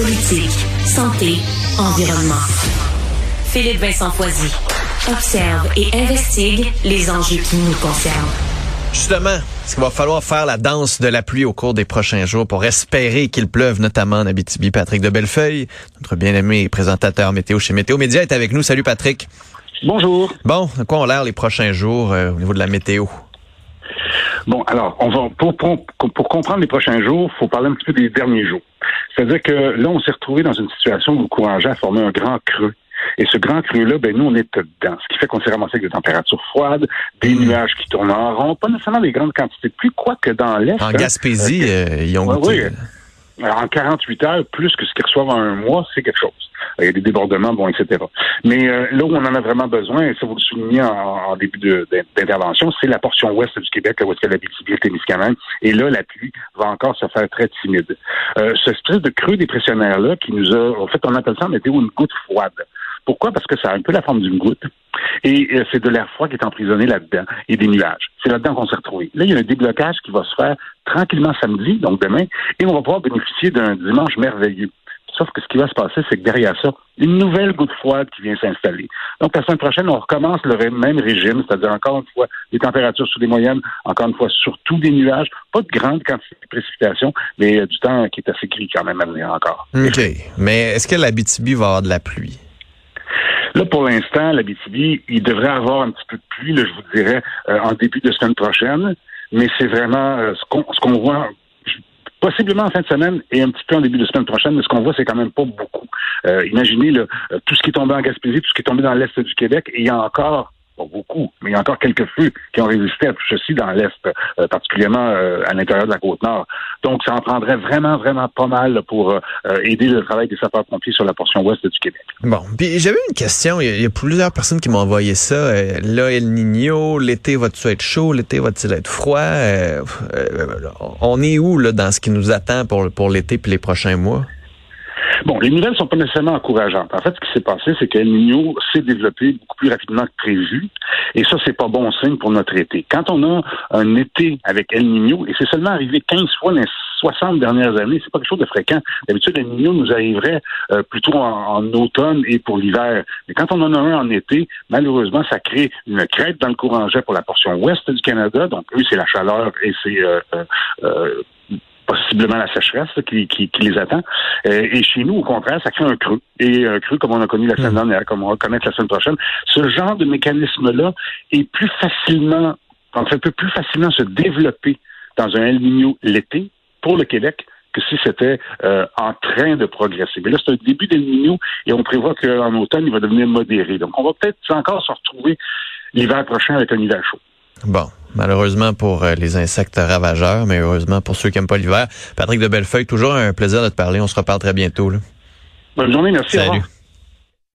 politique, santé, environnement. Philippe Vincent Foisy. Observe et investigue les enjeux qui nous concernent. Justement, est-ce qu'il va falloir faire la danse de la pluie au cours des prochains jours pour espérer qu'il pleuve, notamment en Abitibi? Patrick de Bellefeuille, notre bien-aimé présentateur météo chez Météo Média, est avec nous. Salut Patrick. Bonjour. Bon, de quoi ont l'air les prochains jours euh, au niveau de la météo? Bon, alors, on va pour, pour, pour comprendre les prochains jours, il faut parler un petit peu des derniers jours. C'est-à-dire que là, on s'est retrouvé dans une situation où le courant a formé un grand creux. Et ce grand creux-là, ben nous, on est dedans. Ce qui fait qu'on s'est ramassé avec des températures froides, des Mm. nuages qui tournent en rond, pas nécessairement des grandes quantités de pluie, quoique dans l'Est. En hein, Gaspésie, euh, ils ont Ouais, goûté. oui. Alors, en 48 heures, plus que ce qu'ils reçoivent en un mois, c'est quelque chose. Il y a des débordements, bon, etc. Mais euh, là où on en a vraiment besoin, et ça vous le soulignez en, en début d'intervention, c'est la portion ouest du Québec, là où est-ce que la Témiscamingue. Et là, la pluie va encore se faire très timide. Euh, ce espèce de creux dépressionnaire-là qui nous a... En fait, on appelle ça en une goutte froide. Pourquoi? Parce que ça a un peu la forme d'une goutte. Et euh, c'est de l'air froid qui est emprisonné là-dedans et des nuages. C'est là-dedans qu'on s'est retrouvé. Là, il y a un déblocage qui va se faire tranquillement samedi, donc demain, et on va pouvoir bénéficier d'un dimanche merveilleux. Sauf que ce qui va se passer, c'est que derrière ça, une nouvelle goutte froide qui vient s'installer. Donc, la semaine prochaine, on recommence le même régime, c'est-à-dire encore une fois des températures sous les moyennes, encore une fois surtout des nuages, pas de grande quantité de précipitations, mais euh, du temps qui est assez gris quand même à venir encore. OK. Mais est-ce que l'Abitibi va avoir de la pluie? Là, pour l'instant, la BTB, il devrait avoir un petit peu de pluie, là, je vous dirais, euh, en début de semaine prochaine. Mais c'est vraiment euh, ce qu'on voit possiblement en fin de semaine et un petit peu en début de semaine prochaine, mais ce qu'on voit, c'est quand même pas beaucoup. Euh, imaginez euh, tout ce qui est tombé en Gaspésie, tout ce qui est tombé dans l'Est du Québec, et il y a encore pas beaucoup, mais il y a encore quelques feux qui ont résisté à tout ceci dans l'Est, euh, particulièrement euh, à l'intérieur de la Côte-Nord. Donc, ça en prendrait vraiment, vraiment pas mal pour euh, aider le travail des sapeurs-pompiers sur la portion ouest du Québec. Bon, puis j'avais une question. Il y, a, plusieurs personnes qui m'ont envoyé ça. Là, El Niño, l'été va-t-il être chaud? L'été va-t-il être froid? On est où là dans ce qui nous attend pour, pour l'été puis les prochains mois? Bon, les nouvelles sont pas nécessairement encourageantes. En fait, ce qui s'est passé, c'est qu'El Niño s'est développé beaucoup plus rapidement que prévu. Et ça, c'est pas bon signe pour notre été. Quand on a un été avec El Niño, et c'est seulement arrivé 15 fois dans les 60 dernières années, c'est pas quelque chose de fréquent. D'habitude, El Niño nous arriverait euh, plutôt en, automne et pour l'hiver. Mais quand on en a un en été, malheureusement, ça crée une crête dans le courant jet pour la portion ouest du Canada. Donc, eux, c'est la chaleur et c'est euh, euh, euh, possiblement la sécheresse qui, qui, qui les attend. Euh, et chez nous, au contraire, ça crée un creux. Et un creux comme on a connu la semaine dernière, comme on va connaître la semaine prochaine. Ce genre de mécanisme-là est plus facilement, en fait, peut plus facilement se développer dans un El Niño l'été pour le Québec que si c'était euh, en train de progresser. Mais là, c'est un début d'El Niño et on prévoit qu'en automne, il va devenir modéré. Donc, on va peut-être encore se retrouver l'hiver prochain avec un hiver chaud. Bon, malheureusement pour euh, les insectes ravageurs, mais heureusement pour ceux qui n'aiment pas l'hiver. Patrick de Bellefeuille, toujours un plaisir de te parler. On se reparle très bientôt. Là. Bonne journée, merci. Salut.